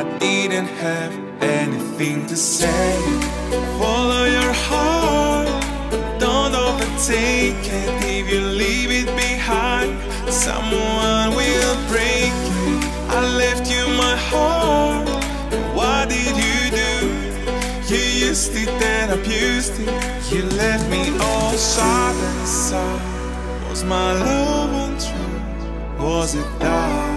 I didn't have anything to say. Follow your heart, don't overtake it. If you leave it behind, someone will break it. I left you my heart. What did you do? You used it and abused it. You left me all sad and sad. Was my love untrue? Was it that?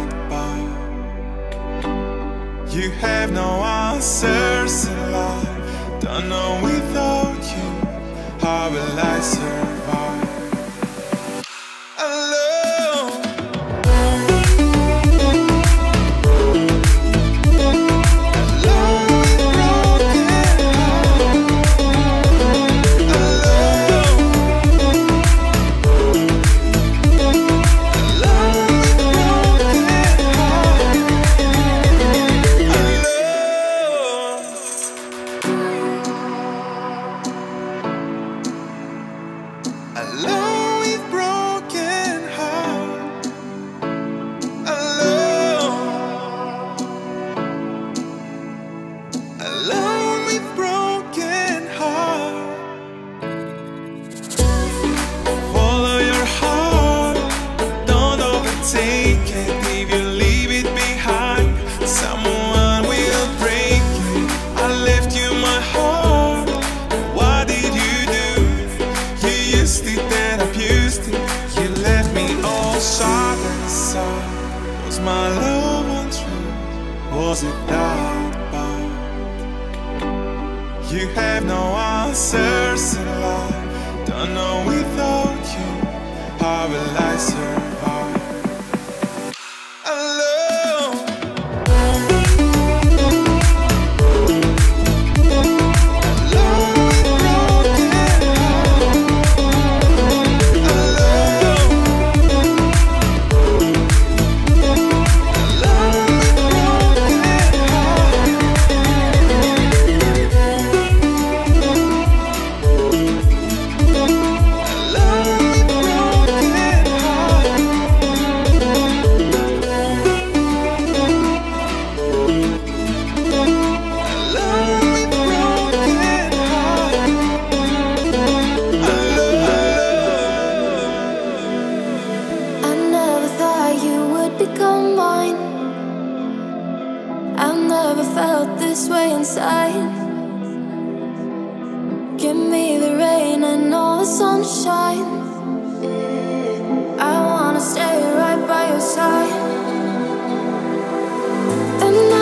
You have no answers in life. Don't know without you. How will I survive? never felt this way inside. Give me the rain and all the sunshine. I wanna stay right by your side. And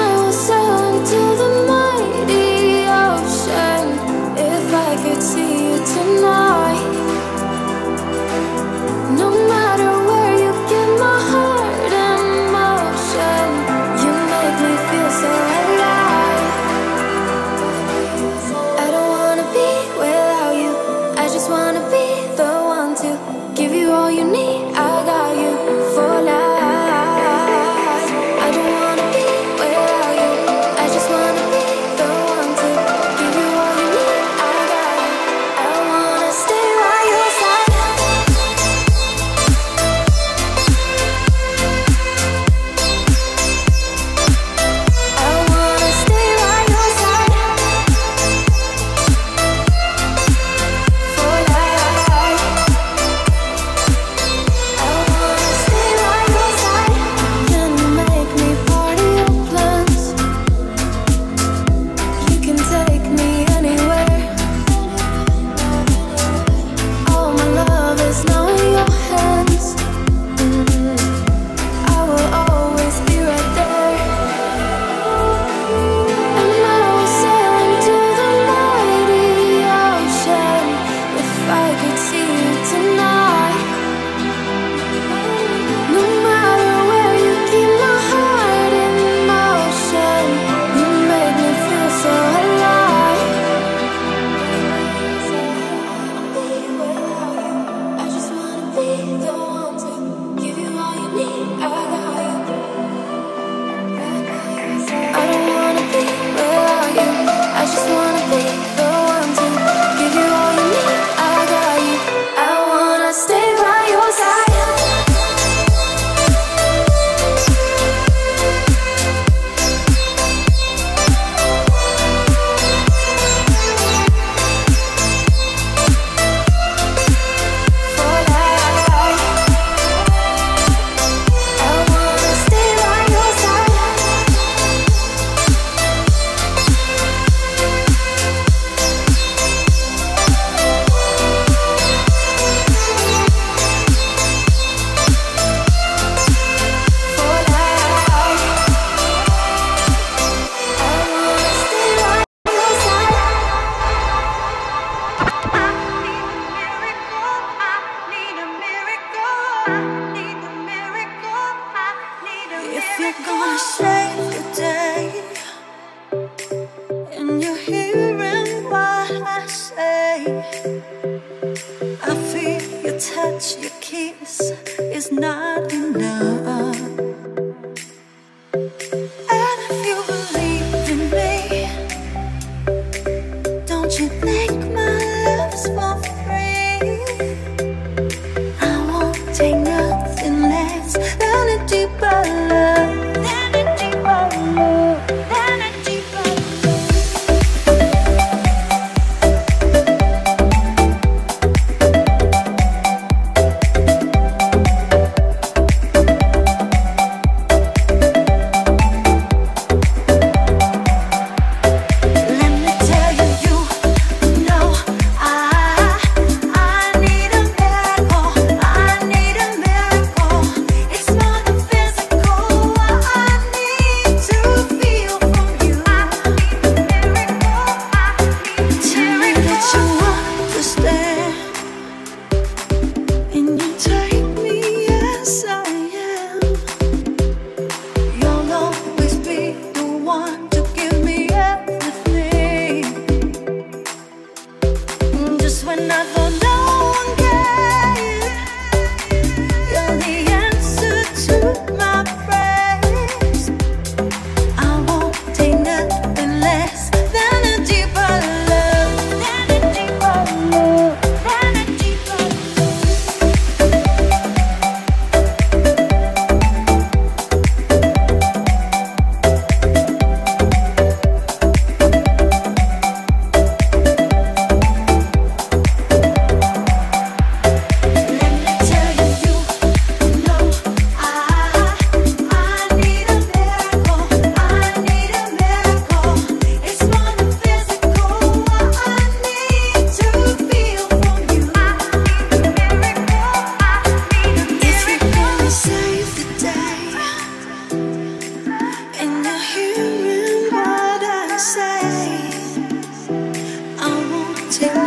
take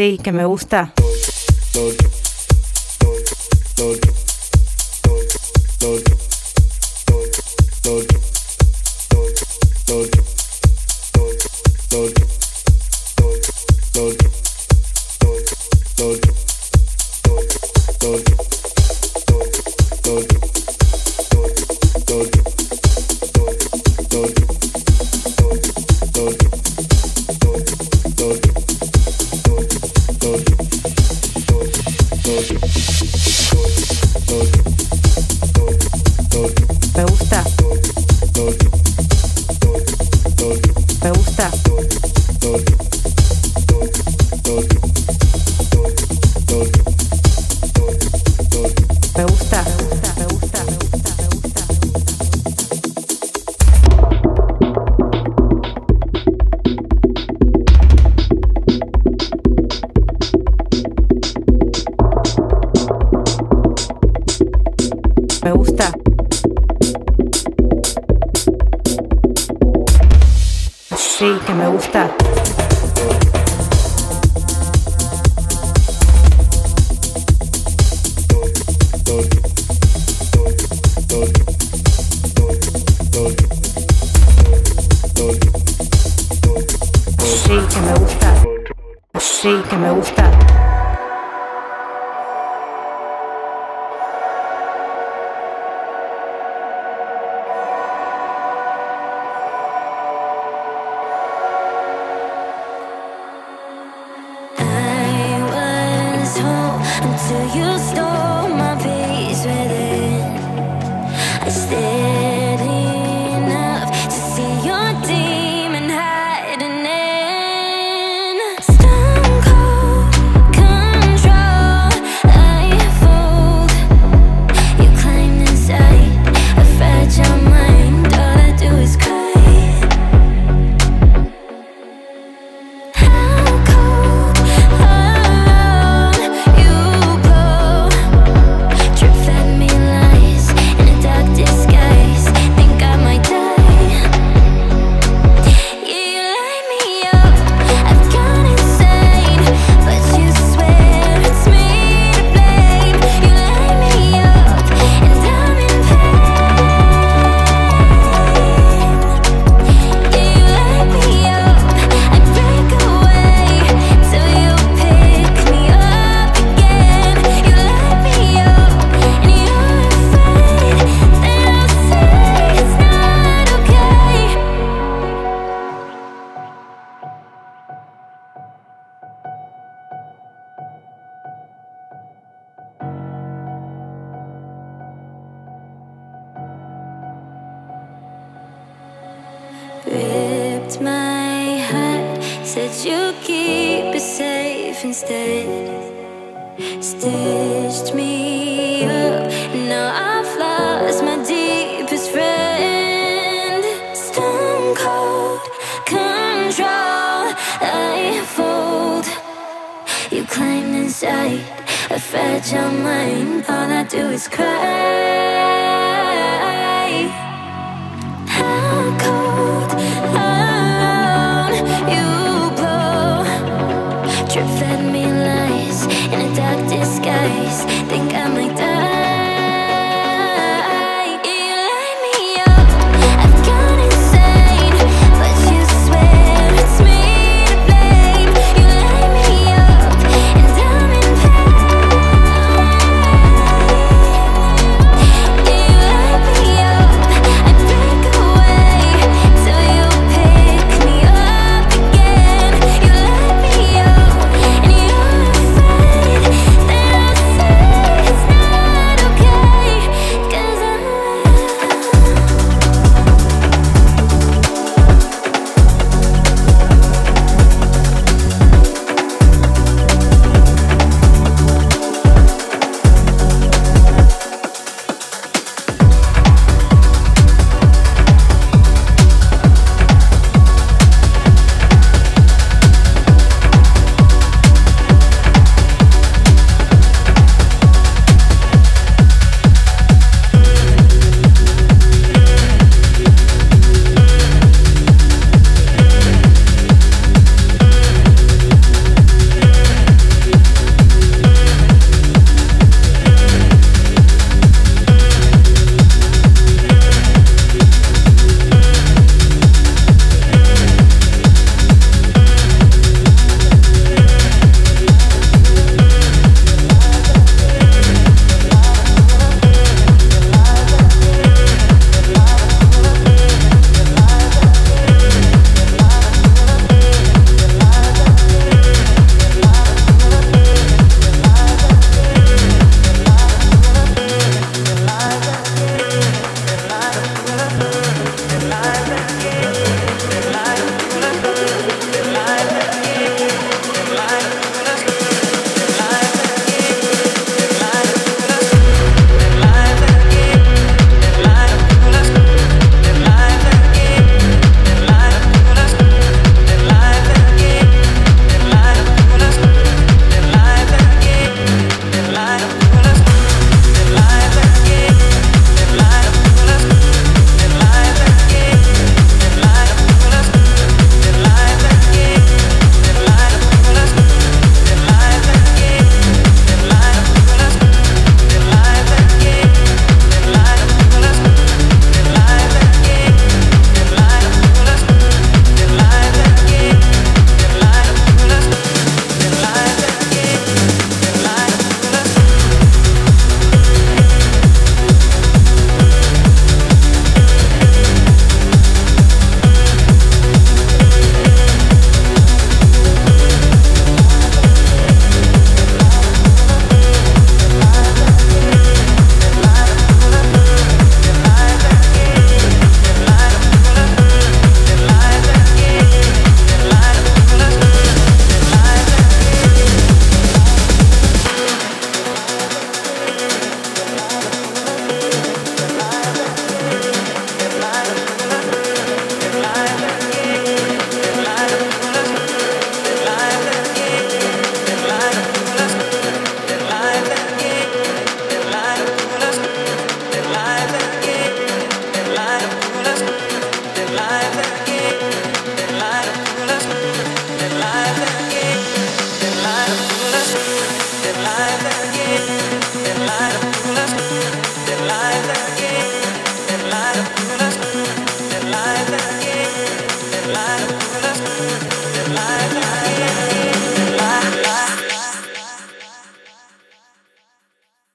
Así que me gusta. sí, que me gusta. Sí, que me gusta. Sí, que me gusta.